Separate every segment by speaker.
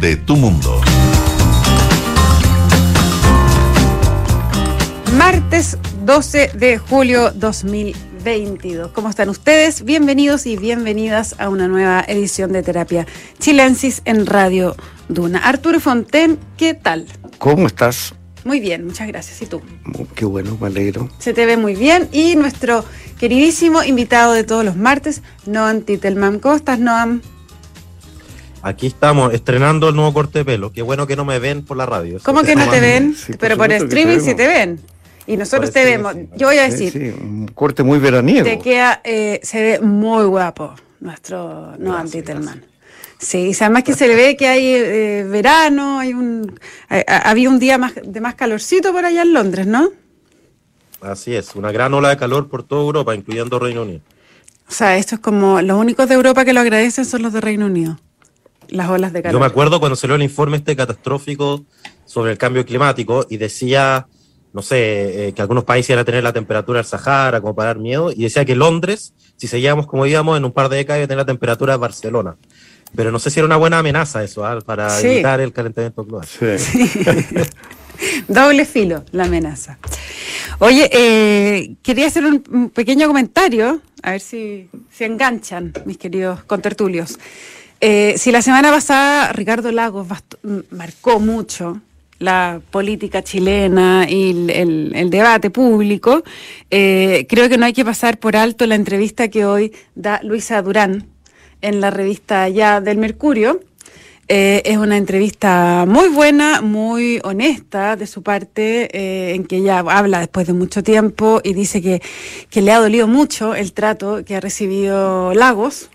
Speaker 1: de tu mundo.
Speaker 2: Martes 12 de julio 2022. ¿Cómo están ustedes? Bienvenidos y bienvenidas a una nueva edición de Terapia Chilensis en Radio Duna. Arturo Fonten, ¿qué tal?
Speaker 3: ¿Cómo estás?
Speaker 2: Muy bien, muchas gracias. ¿Y tú?
Speaker 3: Qué bueno, me alegro.
Speaker 2: Se te ve muy bien. Y nuestro queridísimo invitado de todos los martes, Noam Titelman. ¿Cómo estás, Noam?
Speaker 4: Aquí estamos estrenando el nuevo corte de pelo. Qué bueno que no me ven por la radio.
Speaker 2: ¿Cómo que no te ven? Pero por streaming sí te ven. Y nosotros te vemos. Yo voy a decir.
Speaker 3: Sí, un corte muy veraniego.
Speaker 2: Te queda, eh, se ve muy guapo nuestro Noam Titelman. Sí, además que se le ve que hay eh, verano, hay un, había un día más, de más calorcito por allá en Londres, ¿no?
Speaker 4: Así es, una gran ola de calor por toda Europa, incluyendo Reino Unido.
Speaker 2: O sea, esto es como los únicos de Europa que lo agradecen son los de Reino Unido. Las olas de calor.
Speaker 4: Yo me acuerdo cuando salió el informe este catastrófico sobre el cambio climático y decía, no sé, eh, que algunos países iban a tener la temperatura del Sahara como para dar miedo, y decía que Londres, si seguíamos como íbamos, en un par de décadas iba a tener la temperatura de Barcelona. Pero no sé si era una buena amenaza eso, ¿ah? para evitar el calentamiento global. Sí.
Speaker 2: Doble filo la amenaza. Oye, eh, quería hacer un, pequeño comentario, a ver si, si enganchan, mis queridos contertulios. Eh, si la semana pasada Ricardo Lagos marcó mucho la política chilena y el, debate público, eh, creo que no hay que pasar por alto la entrevista que hoy da Luisa Durán en la revista Ya del Mercurio. Eh, es una entrevista muy buena, muy honesta de su parte, en que ella habla después de mucho tiempo y dice que, le ha dolido mucho el trato que ha recibido Lagos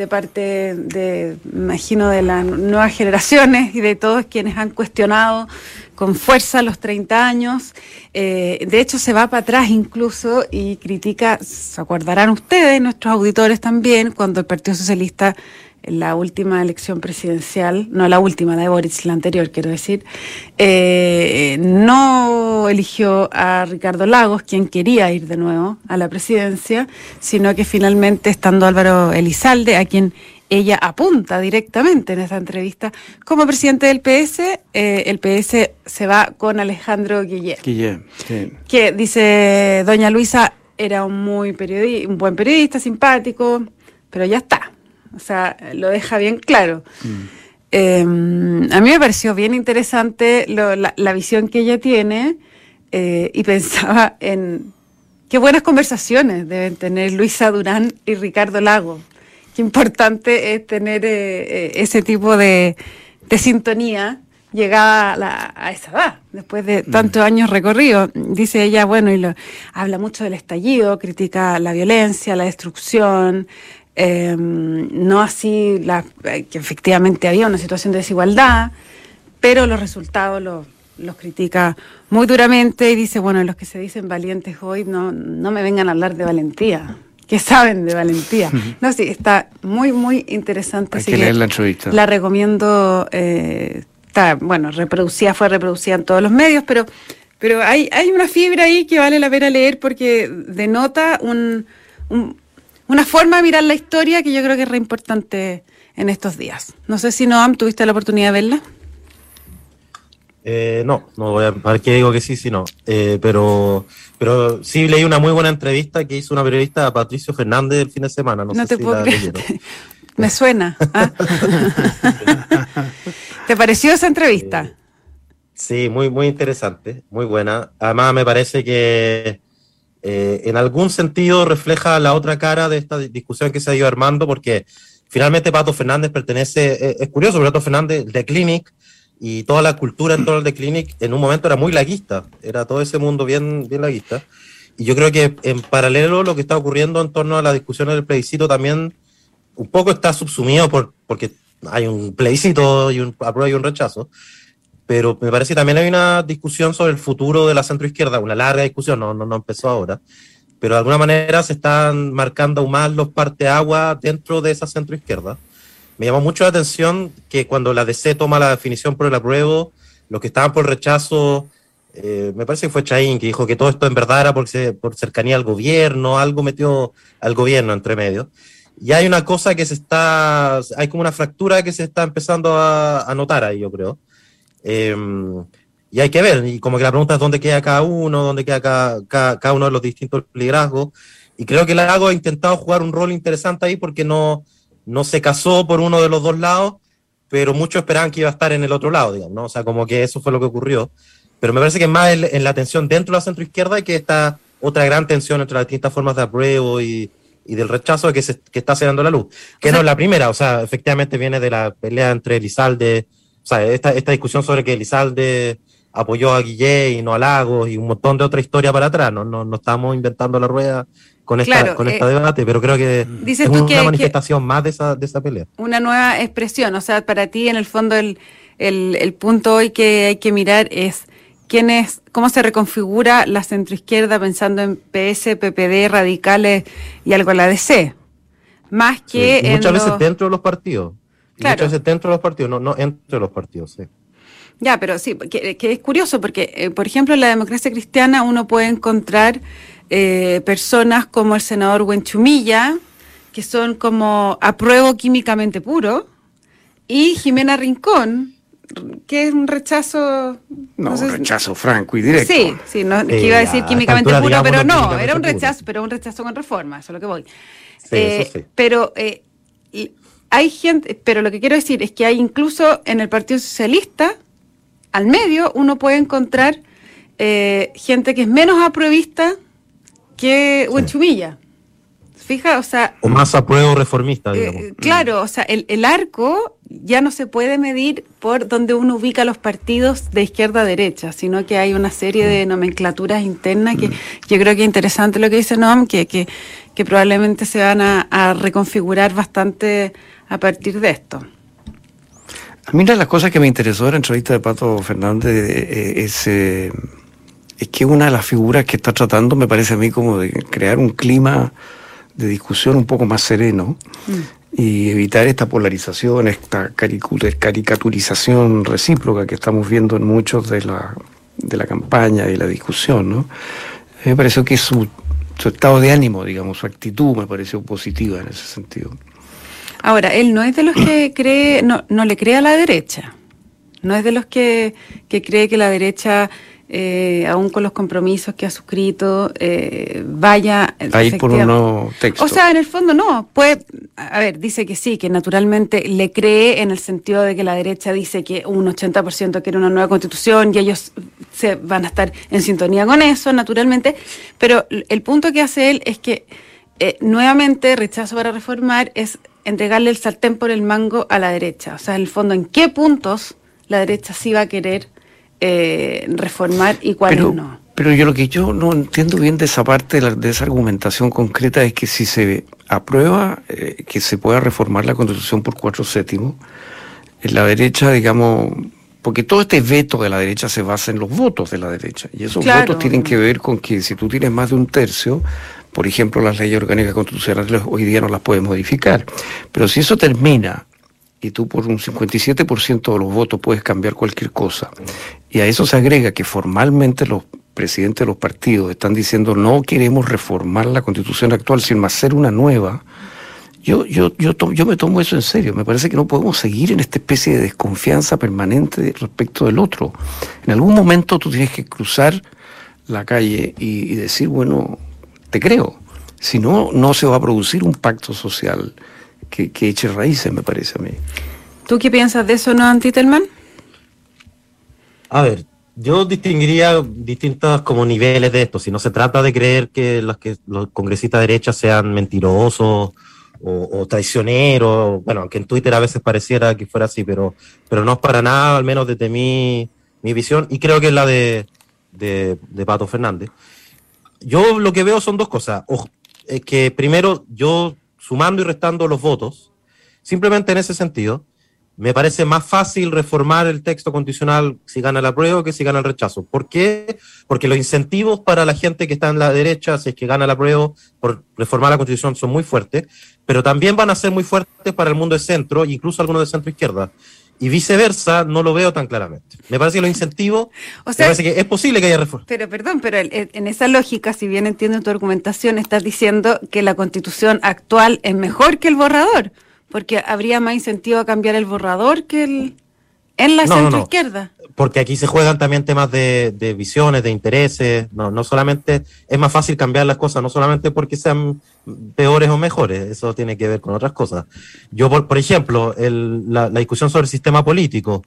Speaker 2: de parte de, imagino, de las nuevas generaciones y de todos quienes han cuestionado con fuerza los 30 años. Eh, de hecho, se va para atrás incluso y critica, se acordarán ustedes, nuestros auditores también, cuando el Partido Socialista la última elección presidencial, no la última, la de Boric, la anterior quiero decir, eh, no eligió a Ricardo Lagos, quien quería ir de nuevo a la presidencia, sino que finalmente, estando Álvaro Elizalde, a quien ella apunta directamente en esta entrevista como presidente del PS, eh, el PS se va con Alejandro Guillet.
Speaker 3: Guillet,
Speaker 2: Que dice doña Luisa era un muy un buen periodista, simpático, pero ya está. O sea, lo deja bien claro. Mm. Em, a mí me pareció bien interesante la, visión que ella tiene eh, y pensaba en qué buenas conversaciones deben tener Luisa Durán y Ricardo Lago qué importante es tener eh, eh, ese tipo de, sintonía llegada a, esa edad, después de mm. tantos años recorridos. Dice ella, bueno, y lo, habla mucho del estallido, critica la violencia, la destrucción, em, no así la, que efectivamente había una situación de desigualdad, pero los resultados los, los critica muy duramente y dice, bueno, los que se dicen valientes hoy no, no me vengan a hablar de valentía que saben de valentía. No, sí, está muy, muy interesante.
Speaker 3: Hay que leer la entrevista.
Speaker 2: La recomiendo, eh, está, bueno, reproducida, fue reproducida en todos los medios, pero, pero hay, hay una fibra ahí que vale la pena leer porque denota un, una forma de mirar la historia que yo creo que es re importante en estos días. No sé si Noam, ¿tuviste la oportunidad de verla?
Speaker 4: Eh, no, no voy a ver qué digo que sí, sí, no. Eh, pero, pero sí leí una muy buena entrevista que hizo una periodista a Patricio Fernández el fin de semana. No, te puedo creer.
Speaker 2: Me suena. ¿ah? ¿Te pareció esa entrevista?
Speaker 4: sí, muy, muy interesante, muy buena. Además, me parece que eh, en algún sentido refleja la otra cara de esta discusión que se ha ido armando, porque finalmente Pato Fernández pertenece, es curioso, Pato Fernández de Clinic y toda la cultura en torno al The Clinic en un momento era muy laguista, era todo ese mundo bien, bien laguista. Y yo creo que en paralelo lo que está ocurriendo en torno a la discusión del plebiscito también un poco está subsumido por, porque hay un plebiscito y un apruebo y un rechazo, pero me parece que también hay una discusión sobre el futuro de la centroizquierda, una larga discusión, no, no, no empezó ahora, pero de alguna manera se están marcando aún más los parteaguas dentro de esa centroizquierda me llamó mucho la atención que cuando la DC toma la definición por el apruebo, los que estaban por rechazo, eh, me parece que fue Chaín, que dijo que todo esto en verdad era por, por cercanía al gobierno, algo metió al gobierno entre medio. y hay una cosa que se está, hay como una fractura que se está empezando a, notar ahí, yo creo. Em, y hay que ver, y como que la pregunta es dónde queda cada uno, dónde queda cada, cada, uno de los distintos liderazgos. Y creo que Lago ha intentado jugar un rol interesante ahí porque no, no se casó por uno de los dos lados, pero muchos esperaban que iba a estar en el otro lado, digamos, ¿no? O sea, como que eso fue lo que ocurrió. Pero me parece que más en, la tensión dentro de la centroizquierda y que esta otra gran tensión entre las distintas formas de apruebo y, y del rechazo que, se, que está saliendo la luz. Que no es la primera, o sea, efectivamente viene de la pelea entre Elizalde, o sea, esta, esta discusión sobre que Elizalde apoyó a Guillé y no a Lagos y un montón de otra historia para atrás. No, no, no estamos inventando la rueda con esta, con esta eh, debate, pero creo que es una manifestación más de esa, de esa pelea.
Speaker 2: Una nueva expresión, o sea, para ti en el fondo el, el, el punto hoy que hay que mirar es quién es, cómo se reconfigura la centroizquierda pensando en PS, PPD, radicales y algo a la DC. Más que
Speaker 4: muchas veces dentro de los partidos. Muchas veces dentro de los partidos, no, no entre los partidos, sí.
Speaker 2: Ya, pero sí, que, es curioso porque, eh, por ejemplo, en la democracia cristiana uno puede encontrar eh, personas como el senador Huenchumilla, que son como apruebo químicamente puro, y Jimena Rincón, que es un rechazo.
Speaker 3: No, un rechazo franco y directo.
Speaker 2: Sí, sí, no, que iba a decir químicamente puro, pero no, era un rechazo, pero un rechazo con reforma, eso es lo que voy. Eh, pero eh, hay gente, pero lo que quiero decir es que hay incluso en el Partido Socialista, al medio, uno puede encontrar eh, gente que es menos apruebista que Huenchumilla. Fija, o sea.
Speaker 4: O más apruebo reformista, digamos.
Speaker 2: claro, o sea, el, el arco ya no se puede medir por donde uno ubica los partidos de izquierda a derecha, sino que hay una serie de nomenclaturas internas que yo creo que es interesante lo que dice Noam, que, que, probablemente se van a, reconfigurar bastante a partir de esto.
Speaker 3: A mí una de las cosas que me interesó de la entrevista de Pato Fernández eh, es, eh, es que una de las figuras que está tratando me parece a mí como de crear un clima de discusión un poco más sereno. Mm y evitar esta polarización, esta caricaturización recíproca que estamos viendo en muchos de la, de la campaña y la discusión. ¿no? me pareció que su, su estado de ánimo, digamos, su actitud me pareció positiva en ese sentido.
Speaker 2: Ahora, él no es de los que cree, no, no le cree a la derecha, no es de los que, que cree que la derecha eh, aún con los compromisos que ha suscrito, eh, vaya...
Speaker 3: Ahí por un nuevo texto.
Speaker 2: O sea, en el fondo no, puede, a ver, dice que sí, que naturalmente le cree en el sentido de que la derecha dice que un 80% quiere una nueva constitución y ellos se van a estar en sintonía con eso, naturalmente, pero el punto que hace él es que eh, nuevamente rechazo para reformar es entregarle el sartén por el mango a la derecha, o sea, en el fondo, ¿en qué puntos la derecha sí va a querer eh, reformar y cuáles no.
Speaker 3: Pero yo lo que yo no entiendo bien de esa parte, de, esa argumentación concreta, es que si se aprueba eh, que se pueda reformar la constitución por cuatro séptimos, en la derecha, digamos, porque todo este veto de la derecha se basa en los votos de la derecha. Y esos votos tienen que ver con que si tú tienes más de un tercio, por ejemplo, las leyes orgánicas constitucionales hoy día no las puedes modificar. Pero si eso termina y tú por un 57% de los votos puedes cambiar cualquier cosa. Y a eso se agrega que formalmente los presidentes de los partidos están diciendo no queremos reformar la constitución actual, sino hacer una nueva. Yo, yo, yo, yo me tomo eso en serio. Me parece que no podemos seguir en esta especie de desconfianza permanente respecto del otro. En algún momento tú tienes que cruzar la calle y, y decir, bueno, te creo. Si no, no se va a producir un pacto social que, eche raíces, me parece a mí.
Speaker 2: ¿Tú qué piensas de eso, no, Antitelman?
Speaker 4: A ver, yo distinguiría distintos como niveles de esto. Si no se trata de creer que los, que los congresistas de derecha sean mentirosos o, traicioneros, bueno, aunque en Twitter a veces pareciera que fuera así, pero, pero no es para nada, al menos desde mi, mi visión, y creo que es la de, de, Pato Fernández. Yo lo que veo son dos cosas. es que primero, yo sumando y restando los votos, simplemente en ese sentido, me parece más fácil reformar el texto constitucional si gana el apruebo que si gana el rechazo. ¿Por qué? Porque los incentivos para la gente que está en la derecha, si es que gana el apruebo por reformar la constitución, son muy fuertes, pero también van a ser muy fuertes para el mundo de centro, incluso algunos de centro izquierda. Y viceversa no lo veo tan claramente. Me parece que los incentivos, o sea, me parece que es posible que haya reforma.
Speaker 2: Pero perdón, pero en esa lógica, si bien entiendo tu argumentación, estás diciendo que la constitución actual es mejor que el borrador, porque habría más incentivo a cambiar el borrador que el en la centro izquierda.
Speaker 4: Porque aquí se juegan también temas de, de, visiones, de intereses. No, no solamente es más fácil cambiar las cosas, no solamente porque sean peores o mejores, eso tiene que ver con otras cosas. Yo, por, por ejemplo, el, la, la, discusión sobre el sistema político,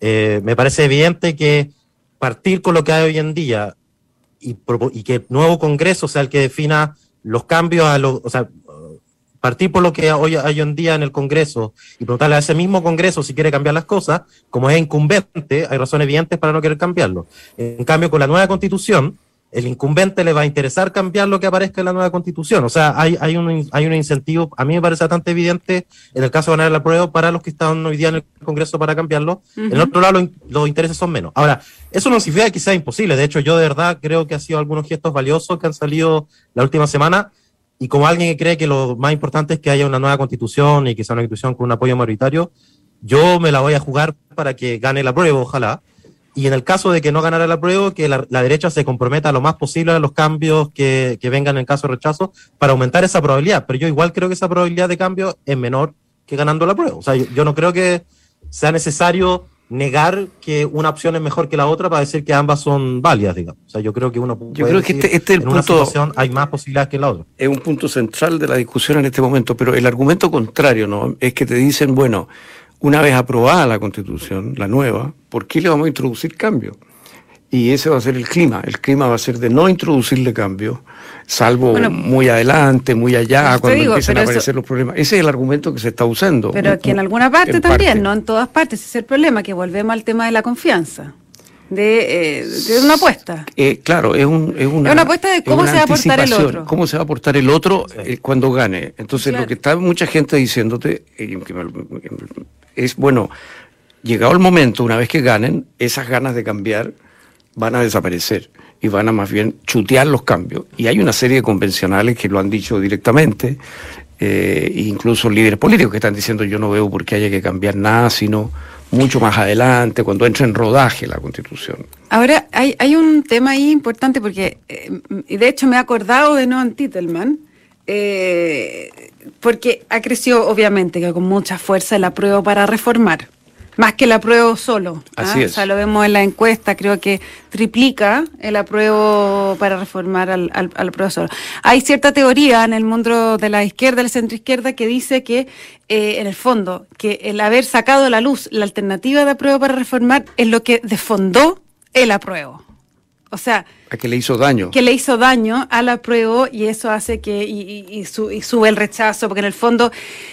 Speaker 4: eh, me parece evidente que partir con lo que hay hoy en día y, y que el nuevo Congreso sea el que defina los cambios a los, o sea, partir por lo que hoy hay en día en el Congreso y preguntarle a ese mismo Congreso si quiere cambiar las cosas, como es incumbente, hay razones evidentes para no querer cambiarlo. En cambio, con la nueva constitución, el incumbente le va a interesar cambiar lo que aparezca en la nueva constitución. O sea, hay, hay, un, hay un incentivo, a mí me parece bastante evidente en el caso de ganar la prueba para los que están hoy día en el Congreso para cambiarlo. En el otro lado, los, intereses son menos. Ahora, eso no significa que sea imposible. De hecho, yo de verdad creo que ha sido algunos gestos valiosos que han salido la última semana y como alguien que cree que lo más importante es que haya una nueva constitución y que sea una constitución con un apoyo mayoritario, yo me la voy a jugar para que gane la prueba, ojalá. Y en el caso de que no ganara la prueba, que la, derecha se comprometa lo más posible a los cambios que, vengan en caso de rechazo para aumentar esa probabilidad. Pero yo igual creo que esa probabilidad de cambio es menor que ganando la prueba. O sea, yo no creo que sea necesario negar que una opción es mejor que la otra para decir que ambas son válidas, digamos. O sea, yo creo que uno
Speaker 3: puede yo creo que este, este el
Speaker 4: en una situación hay más posibilidades que en la otra.
Speaker 3: Es un punto central de la discusión en este momento, pero el argumento contrario, ¿no? Es que te dicen, bueno, una vez aprobada la Constitución, la nueva, ¿por qué le vamos a introducir cambios? Y ese va a ser el clima. El clima va a ser de no introducirle cambios, salvo muy adelante, muy allá, cuando empiezan a aparecer los problemas. Ese es el argumento que se está usando.
Speaker 2: Pero que en alguna parte también, no en todas partes. Ese es el problema, que volvemos al tema de la confianza. De, eh, de una apuesta.
Speaker 3: Eh, claro, es, un, es, una,
Speaker 2: es una apuesta de cómo se va a aportar el otro.
Speaker 3: Cómo se va a aportar el otro eh, cuando gane. Entonces, lo que está mucha gente diciéndote es, bueno, llegado el momento, una vez que ganen, esas ganas de cambiar van a desaparecer y van a más bien chutear los cambios. Y hay una serie de convencionales que lo han dicho directamente, eh, incluso líderes políticos que están diciendo yo no veo por qué haya que cambiar nada, sino mucho más adelante, cuando entre en rodaje la constitución.
Speaker 2: Ahora, hay, hay un tema ahí importante porque, eh, de hecho me he acordado de Noam Titelman, eh, porque ha crecido obviamente que con mucha fuerza el apruebo para reformar. Más que el apruebo solo.
Speaker 3: ¿ah? Así es.
Speaker 2: O sea, lo vemos en la encuesta, creo que triplica el apruebo para reformar al, al, apruebo solo. Hay cierta teoría en el mundo de la izquierda, del centro izquierda, que dice que, eh, en el fondo, que el haber sacado a la luz la alternativa de apruebo para reformar es lo que defondó el apruebo. O sea,
Speaker 3: a que le hizo daño.
Speaker 2: Que le hizo daño al apruebo y eso hace que y, y, y sube el rechazo, porque en el fondo,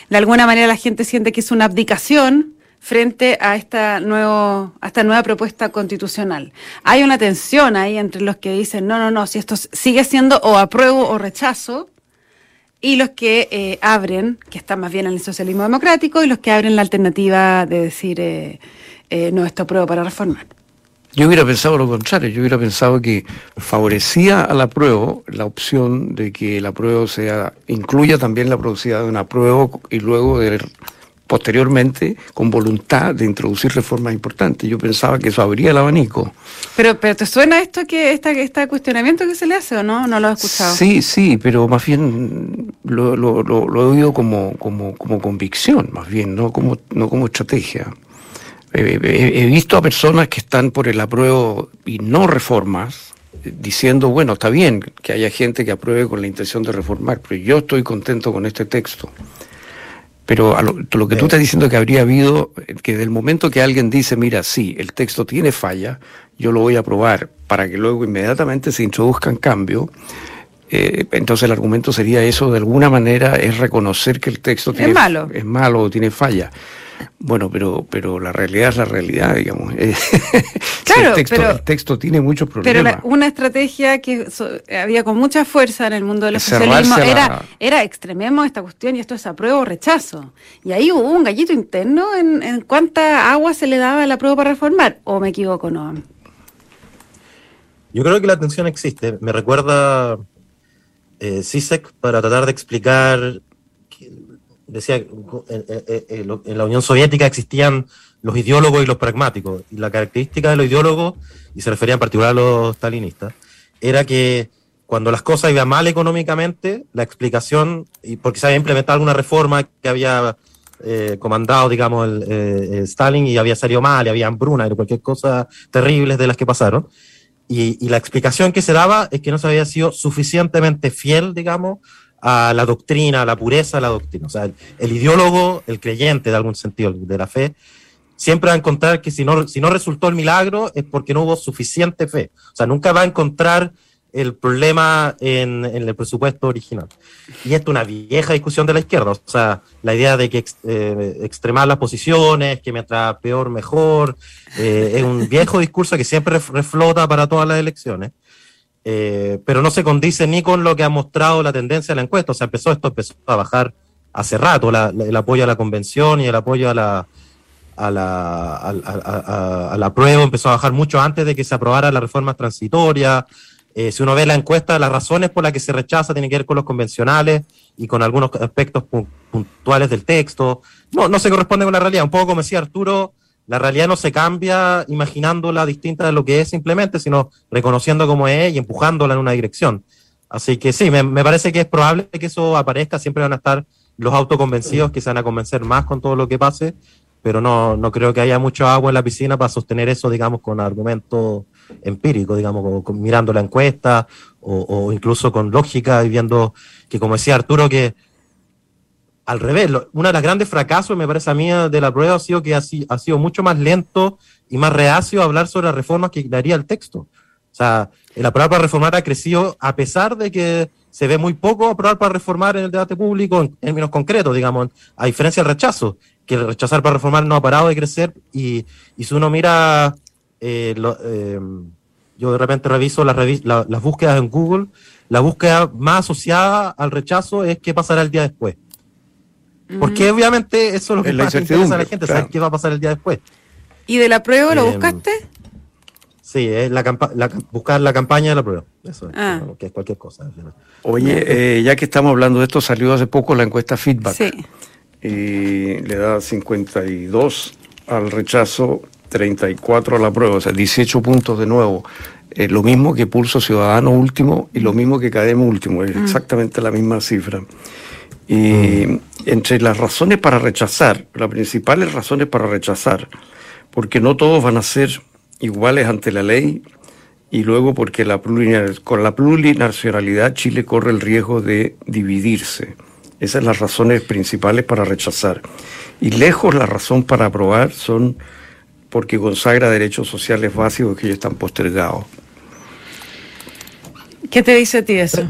Speaker 2: de alguna manera la gente siente que es una abdicación frente a esta, nuevo, a esta nueva propuesta constitucional. Hay una tensión ahí entre los que dicen, no, no, no, si esto sigue siendo o apruebo o rechazo, y los que eh, abren, que están más bien en el socialismo democrático, y los que abren la alternativa de decir, eh, eh, no, esto apruebo para reformar.
Speaker 3: Yo hubiera pensado lo contrario, yo hubiera pensado que favorecía al apruebo la opción de que el apruebo sea, incluya también la producción de un apruebo y luego de posteriormente con voluntad de introducir reformas importantes. Yo pensaba que eso abría el abanico.
Speaker 2: Pero, pero ¿te suena esto que esta, este cuestionamiento que se le hace o no? ¿No lo has escuchado?
Speaker 3: Sí, sí, pero más bien lo, lo, lo, he oído como, como, como convicción, más bien, no como, no como estrategia. He, visto a personas que están por el apruebo y no reformas, diciendo, bueno, está bien que haya gente que apruebe con la intención de reformar, pero yo estoy contento con este texto. Pero lo, que tú estás diciendo que habría habido, que del momento que alguien dice, mira, sí, el texto tiene falla, yo lo voy a aprobar para que luego inmediatamente se introduzcan cambios, eh, entonces el argumento sería eso, de alguna manera es reconocer que el texto tiene,
Speaker 2: es malo.
Speaker 3: es malo o tiene falla. Bueno, pero, pero la realidad es la realidad, digamos.
Speaker 2: Claro,
Speaker 3: el, texto,
Speaker 2: pero,
Speaker 3: el texto tiene muchos problemas.
Speaker 2: Pero una estrategia que había con mucha fuerza en el mundo del socialismo era, era extrememos esta cuestión y esto es apruebo o rechazo. Y ahí hubo un gallito interno en, en cuánta agua se le daba la apruebo para reformar. ¿O me equivoco, no?
Speaker 4: Yo creo que la tensión existe. Me recuerda eh, para tratar de explicar decía, en, la Unión Soviética existían los ideólogos y los pragmáticos. Y la característica de los ideólogos, y se refería en particular a los stalinistas, era que cuando las cosas iban mal económicamente, la explicación, y porque se había implementado alguna reforma que había eh, comandado, digamos, el, eh, Stalin y había salido mal, y había hambruna y cualquier cosa terribles de las que pasaron. Y, y, la explicación que se daba es que no se había sido suficientemente fiel, digamos, a la doctrina, a la pureza de la doctrina. O sea, el, el ideólogo, el creyente de algún sentido de la fe, siempre va a encontrar que si no, si no resultó el milagro es porque no hubo suficiente fe. O sea, nunca va a encontrar el problema en, en, el presupuesto original. Y esto es una vieja discusión de la izquierda, o sea, la idea de que eh, extremar las posiciones, que mientras peor, mejor, eh, es un viejo discurso que siempre reflota para todas las elecciones, eh, pero no se condice ni con lo que ha mostrado la tendencia de la encuesta, o sea, empezó esto, empezó a bajar hace rato el apoyo a la convención y el apoyo a la, a la, a, a, a, la prueba empezó a bajar mucho antes de que se aprobara la reforma transitoria, eh, si uno ve la encuesta, las razones por las que se rechaza tienen que ver con los convencionales y con algunos aspectos puntuales del texto. No, no se corresponde con la realidad. Un poco como decía Arturo, la realidad no se cambia imaginándola distinta de lo que es simplemente, sino reconociendo cómo es y empujándola en una dirección. Así que sí, me, me parece que es probable que eso aparezca. Siempre van a estar los autoconvencidos que se van a convencer más con todo lo que pase, pero no, no creo que haya mucho agua en la piscina para sostener eso, digamos, con argumentos empírico, digamos, con, mirando la encuesta o, o, incluso con lógica y viendo que, como decía Arturo, que al revés, uno de los grandes fracasos, me parece a mí, de la prueba ha sido que ha, ha sido mucho más lento y más reacio a hablar sobre las reformas que daría el texto. O sea, el aprobar para reformar ha crecido a pesar de que se ve muy poco aprobar para reformar en el debate público en términos concretos, digamos, a diferencia del rechazo, que el rechazar para reformar no ha parado de crecer y, si uno mira eh, lo, eh, yo de repente reviso las, las búsquedas en Google, la búsqueda más asociada al rechazo es qué pasará el día después. Porque obviamente eso es lo que más interesa a la gente, claro. saber qué va a pasar el día después.
Speaker 2: ¿Y de la prueba lo eh, buscaste?
Speaker 4: Sí, es la, la, buscar la campaña de la prueba. Eso es, ah. que es cualquier cosa.
Speaker 3: Oye, eh, ya que estamos hablando de esto, salió hace poco la encuesta Feedback. Sí. Y le da 52 al rechazo 34 a la prueba, o sea, 18 puntos de nuevo. Eh, lo mismo que Pulso Ciudadano último y lo mismo que Cademo último, es mm. exactamente la misma cifra. Y mm. entre las razones para rechazar, las principales razones para rechazar, porque no todos van a ser iguales ante la ley y luego porque la con la plurinacionalidad Chile corre el riesgo de dividirse. Esas son las razones principales para rechazar. Y lejos la razón para aprobar son porque consagra derechos sociales básicos que ya están postergados.
Speaker 2: ¿Qué te dice a ti eso?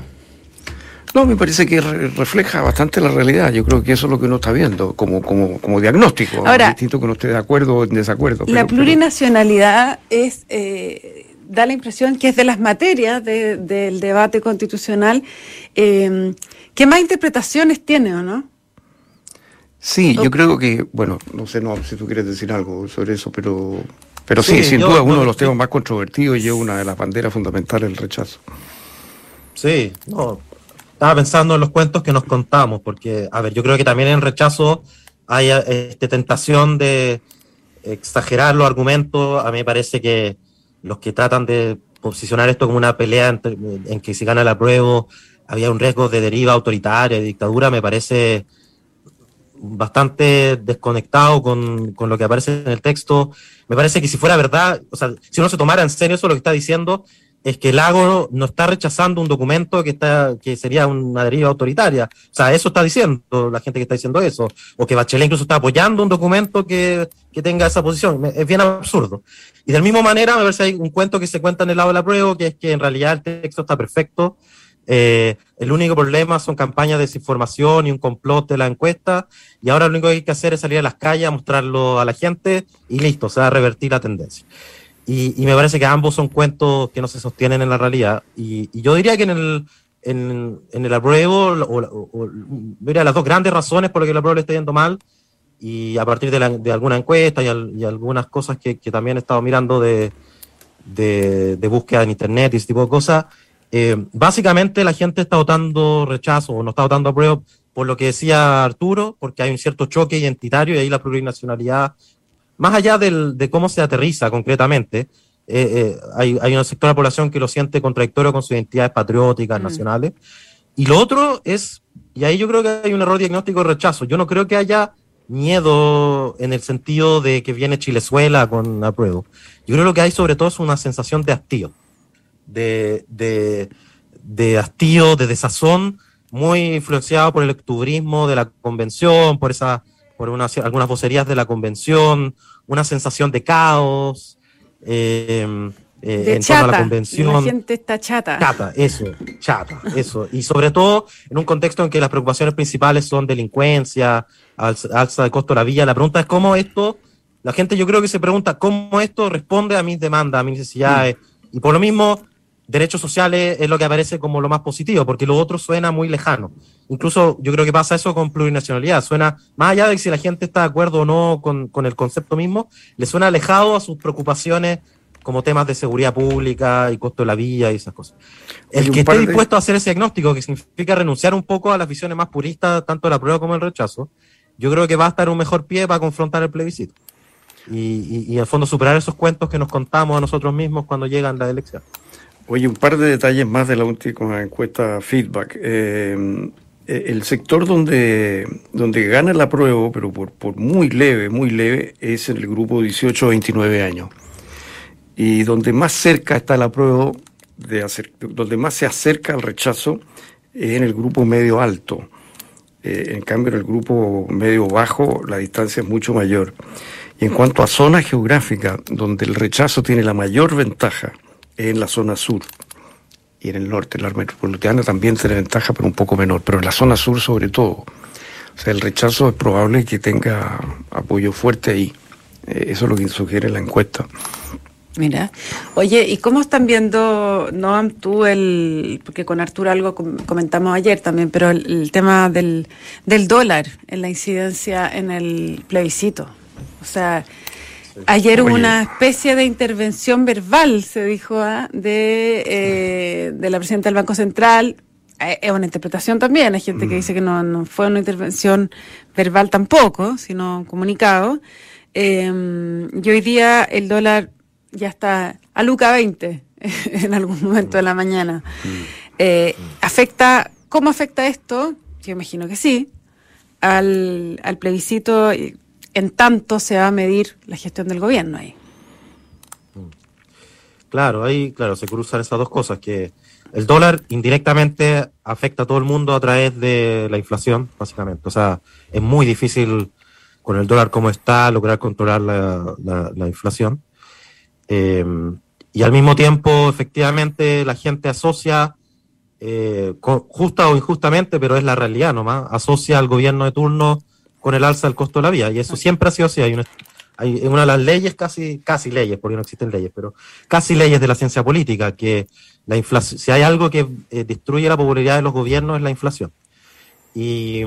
Speaker 3: No, me parece que re refleja bastante la realidad. Yo creo que eso es lo que uno está viendo como, como, como diagnóstico.
Speaker 2: Ahora,
Speaker 3: distinto que uno esté de acuerdo o en desacuerdo.
Speaker 2: La pero, plurinacionalidad pero... es eh, da la impresión que es de las materias de, del debate constitucional eh, que más interpretaciones tiene, ¿o no?
Speaker 3: Sí, yo creo que, bueno, no sé no, si tú quieres decir algo sobre eso, pero, pero sí, sí sin yo, duda uno de los temas más controvertidos y es una de las banderas fundamentales del rechazo.
Speaker 4: Sí, no, estaba pensando en los cuentos que nos contamos, porque, a ver, yo creo que también en rechazo hay este, tentación de exagerar los argumentos. A mí me parece que los que tratan de posicionar esto como una pelea en que si gana la prueba había un riesgo de deriva autoritaria, de dictadura, me parece bastante desconectado con, con, lo que aparece en el texto. Me parece que si fuera verdad, o sea, si uno se tomara en serio eso, lo que está diciendo es que Lago no está rechazando un documento que está que sería una deriva autoritaria. O sea, eso está diciendo la gente que está diciendo eso. O que Bachelet incluso está apoyando un documento que, que tenga esa posición. Es bien absurdo. Y de la misma manera, me parece hay un cuento que se cuenta en el lado de la prueba, que es que en realidad el texto está perfecto eh, el único problema son campañas de desinformación y un complot de la encuesta, y ahora lo único que hay que hacer es salir a las calles a mostrarlo a la gente y listo, se va a revertir la tendencia. Y, me parece que ambos son cuentos que no se sostienen en la realidad. Y, yo diría que en el, en, el apruebo, o, mira, las dos grandes razones por las que el apruebo le está yendo mal, y a partir de, la, de alguna encuesta y, al, y, algunas cosas que, que, también he estado mirando de, de, de búsqueda en internet y ese tipo de cosas, eh, básicamente la gente está votando rechazo o no está votando apruebo por lo que decía Arturo, porque hay un cierto choque identitario y ahí la plurinacionalidad más allá del, de cómo se aterriza concretamente, eh, hay, hay un sector de la población que lo siente contradictorio con sus identidades patrióticas, mm. nacionales. Y lo otro es, y ahí yo creo que hay un error diagnóstico de rechazo. Yo no creo que haya miedo en el sentido de que viene Chilezuela con apruebo. Yo creo que lo que hay sobre todo es una sensación de hastío, de, de, de hastío, de desazón, muy influenciado por el octubrismo de la convención, por esa, por algunas vocerías de la convención, una sensación de caos. Eh,
Speaker 2: eh, en torno a la convención. La gente está chata.
Speaker 4: Chata, eso, chata, eso. Y sobre todo en un contexto en que las preocupaciones principales son delincuencia, alza, de costo de la vía. La pregunta es cómo esto, la gente yo creo que se pregunta cómo esto responde a mis demandas, a mis necesidades. Y por lo mismo, derechos sociales es lo que aparece como lo más positivo, porque lo otro suena muy lejano. Incluso yo creo que pasa eso con plurinacionalidad. Suena, más allá de si la gente está de acuerdo o no con, con el concepto mismo, le suena alejado a sus preocupaciones como temas de seguridad pública y costo de la vía y esas cosas. El que esté dispuesto a hacer ese diagnóstico, que significa renunciar un poco a las visiones más puristas, tanto de la prueba como el rechazo, yo creo que va a estar un mejor pie para confrontar el plebiscito. Y, y, y al fondo superar esos cuentos que nos contamos a nosotros mismos cuando llegan las elecciones.
Speaker 3: Oye, un par de detalles más de la última encuesta feedback. Eh, eh, el sector donde, donde gana el apruebo, pero por, por muy leve, muy leve, es en el grupo 18-29 años y donde más cerca está la prueba de hacer, donde más se acerca al rechazo es en el grupo medio alto. Eh, en cambio, en el grupo medio bajo la distancia es mucho mayor. Y en cuanto a zona geográfica, donde el rechazo tiene la mayor ventaja, en la zona sur y en el norte. La metropolitana también tiene ventaja, pero un poco menor, pero en la zona sur sobre todo. O sea, el rechazo es probable que tenga apoyo fuerte ahí. Eh, eso es lo que sugiere la encuesta.
Speaker 2: Mira, oye, ¿y cómo están viendo, Noam, tú el, porque con Arturo algo comentamos ayer también, pero el, tema del, del, dólar en la incidencia en el plebiscito? O sea, ayer hubo una especie de intervención verbal, se dijo, ¿ah? de, eh, de la presidenta del Banco Central. Eh, es una interpretación también, hay gente que mm. dice que no, no fue una intervención verbal tampoco, sino comunicado. Eh, y hoy día el dólar ya está a Luca 20 en algún momento de la mañana. Eh, ¿Afecta, cómo afecta esto? Yo imagino que sí, al, al plebiscito, en tanto se va a medir la gestión del gobierno ahí.
Speaker 4: Claro, ahí, claro, se cruzan esas dos cosas, que el dólar indirectamente afecta a todo el mundo a través de la inflación, básicamente. O sea, es muy difícil con el dólar como está lograr controlar la, la inflación. Eh, y al mismo tiempo, efectivamente, la gente asocia, eh, justa o injustamente, pero es la realidad nomás, asocia al gobierno de turno con el alza del costo de la vida. Y eso siempre ha sido así. Hay una, hay una de las leyes, casi, casi leyes, porque no existen leyes, pero casi leyes de la ciencia política, que la inflación, si hay algo que eh, destruye la popularidad de los gobiernos es la inflación. Y,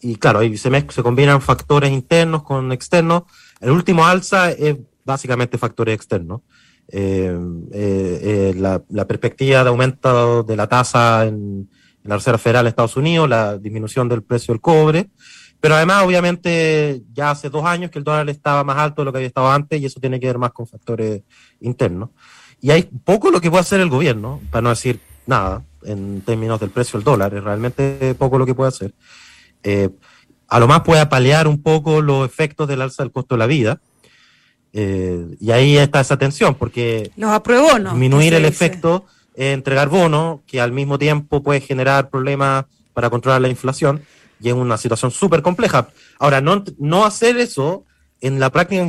Speaker 4: y claro, ahí se, se combinan factores internos con externos. El último alza es básicamente factores externos. Eh, eh, eh, la, perspectiva de aumento de la tasa en, la Reserva Federal de Estados Unidos, la disminución del precio del cobre, pero además, obviamente, ya hace dos años que el dólar estaba más alto de lo que había estado antes y eso tiene que ver más con factores internos. Y hay poco lo que puede hacer el gobierno, para no decir nada, en términos del precio del dólar, es realmente poco lo que puede hacer. a lo más puede apalear un poco los efectos del alza del costo de la vida, eh, y ahí está esa tensión, porque
Speaker 2: los apruebo, ¿no?
Speaker 4: disminuir el efecto es entregar bonos, que al mismo tiempo puede generar problemas para controlar la inflación, y es una situación súper compleja. Ahora, no, no hacer eso en la práctica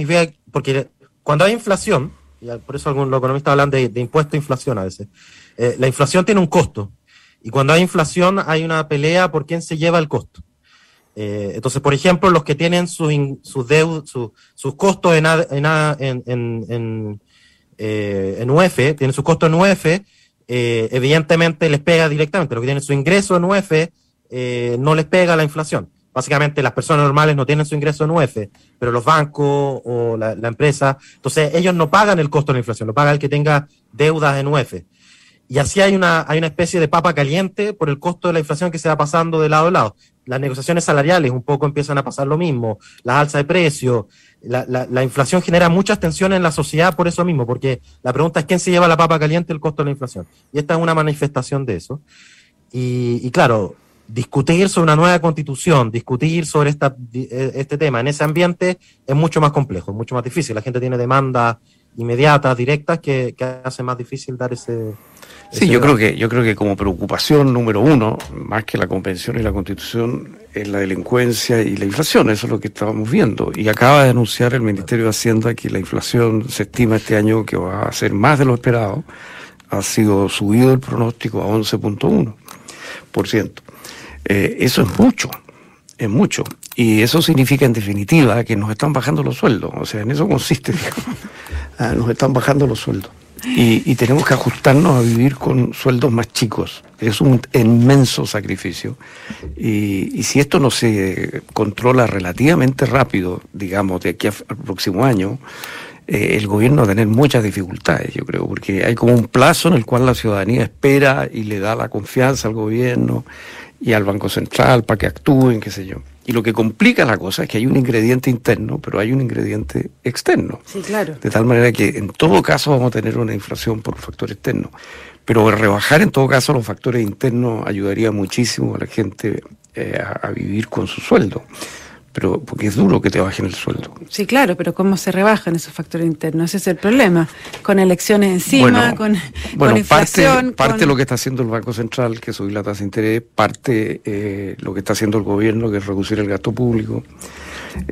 Speaker 4: porque cuando hay inflación, y por eso algunos economistas hablan de, impuesto a inflación a veces, eh, la inflación tiene un costo, y cuando hay inflación hay una pelea por quién se lleva el costo. Eh, entonces, por ejemplo, los que tienen sus su sus costos en, en, en, eh, en, UF, tienen sus costos en UF, eh, evidentemente les pega directamente. Los que tienen su ingreso en UF no les pega la inflación. Básicamente las personas normales no tienen su ingreso en UF, pero los bancos o la, empresa, entonces ellos no pagan el costo de la inflación, lo paga el que tenga deudas en UF. y así hay una, hay una especie de papa caliente por el costo de la inflación que se va pasando de lado a lado. Las negociaciones salariales un poco empiezan a pasar lo mismo, la alza de precios, la, la, inflación genera muchas tensiones en la sociedad por eso mismo, porque la pregunta es quién se lleva la papa caliente el costo de la inflación. Y esta es una manifestación de eso. Y claro, discutir sobre una nueva constitución, discutir sobre esta, e, este tema en ese ambiente es mucho más complejo, es mucho más difícil. La gente tiene demandas inmediatas, directas, que, que hace más difícil dar ese...
Speaker 3: Sí, yo creo, que, yo creo que como preocupación número uno, más que la convención y la constitución, es la delincuencia y la inflación, eso es lo que estábamos viendo. Y acaba de anunciar el Ministerio de Hacienda que la inflación se estima este año que va a ser más de lo esperado, ha sido subido el pronóstico a 11.1%. Eh, eso es mucho, es mucho. Y eso significa en definitiva que nos están bajando los sueldos. O sea, en eso consiste, ah, nos están bajando los sueldos. Y, tenemos que ajustarnos a vivir con sueldos más chicos. Es un inmenso sacrificio. Y, si esto no se controla relativamente rápido, digamos, de aquí al próximo año, eh, el gobierno va a tener muchas dificultades, yo creo, porque hay como un plazo en el cual la ciudadanía espera y le da la confianza al gobierno y al Banco Central para que actúen, qué sé yo. Y lo que complica la cosa es que hay un ingrediente interno, pero hay un ingrediente externo.
Speaker 2: Sí, claro.
Speaker 3: De tal manera que en todo caso vamos a tener una inflación por un factor externo. Pero rebajar en todo caso los factores internos ayudaría muchísimo a la gente eh, a, a vivir con su sueldo pero porque es duro que te bajen el sueldo.
Speaker 2: Sí, claro, pero ¿cómo se rebajan esos factores internos? Ese es el problema. Con elecciones encima, con,
Speaker 3: bueno,
Speaker 2: inflación.
Speaker 3: Parte, parte lo que está haciendo el Banco Central, que es subir la tasa de interés, parte eh, lo que está haciendo el gobierno, que es reducir el gasto público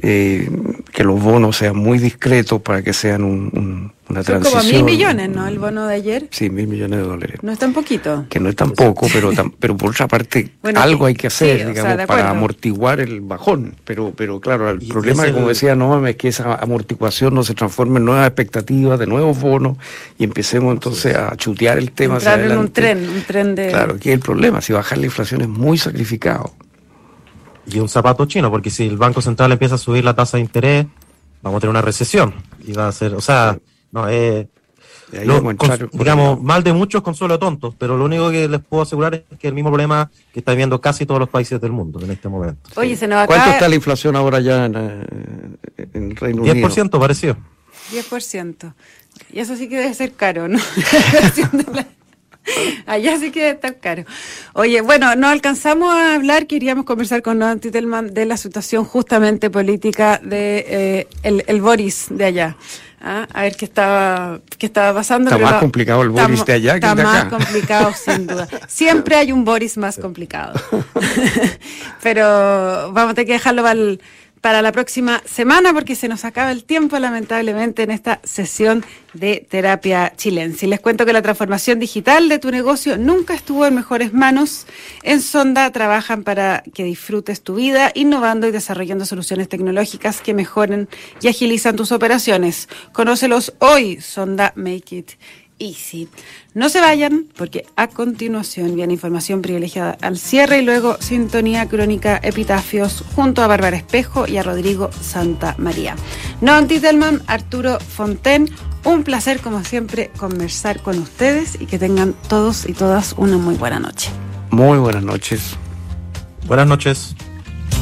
Speaker 3: eh, que los bonos sean muy discretos para que sean un, una Son transición.
Speaker 2: como mil millones, ¿no? El bono de ayer.
Speaker 3: Sí, mil millones de dólares.
Speaker 2: No es tan poquito.
Speaker 3: Que no es tan poco, pero, pero por otra parte algo hay que hacer, digamos, para amortiguar el bajón. Pero, pero claro, el problema, como decía no es que esa amortiguación no se transforme en nuevas expectativas de nuevos bonos y empecemos entonces a chutear el tema.
Speaker 2: Entrar en un tren, un tren de...
Speaker 3: Claro, que es el problema. Si bajar la inflación es muy sacrificado
Speaker 4: y un zapato chino, porque si el Banco Central empieza a subir la tasa de interés, vamos a tener una recesión. Y va a ser, o sea, no, eh, digamos, mal de muchos, consuelo tontos, pero lo único que les puedo asegurar es que el mismo problema que está viviendo casi todos los países del mundo en este momento.
Speaker 2: Oye, se nos
Speaker 3: ¿Cuánto está la inflación ahora ya en, eh, en Reino Unido? 10%
Speaker 4: pareció.
Speaker 2: 10%. Y eso sí que debe ser caro, ¿no? Allá sí que está caro. Oye, bueno, no alcanzamos a hablar, queríamos conversar con Noam Titelman de la situación justamente política de eh, el, Boris de allá. ¿ah? A ver qué estaba, qué estaba pasando.
Speaker 3: Está más complicado el Boris de allá que
Speaker 2: de
Speaker 3: acá.
Speaker 2: Está más complicado, sin duda. Siempre hay un Boris más complicado. Pero vamos a tener que dejarlo para el para la próxima semana porque se nos acaba el tiempo lamentablemente en esta sesión de terapia chilense. Les cuento que la transformación digital de tu negocio nunca estuvo en mejores manos. En Sonda trabajan para que disfrutes tu vida innovando y desarrollando soluciones tecnológicas que mejoren y agilizan tus operaciones. Conócelos hoy, Sonda Make It Easy. No se vayan porque a continuación viene información privilegiada al cierre y luego sintonía crónica epitafios junto a Bárbara Espejo y a Rodrigo Santa María. Noam Titelman, Arturo Fonten, un placer como siempre conversar con ustedes y que tengan todos y todas una muy buena noche.
Speaker 3: Muy buenas noches.
Speaker 4: Buenas noches.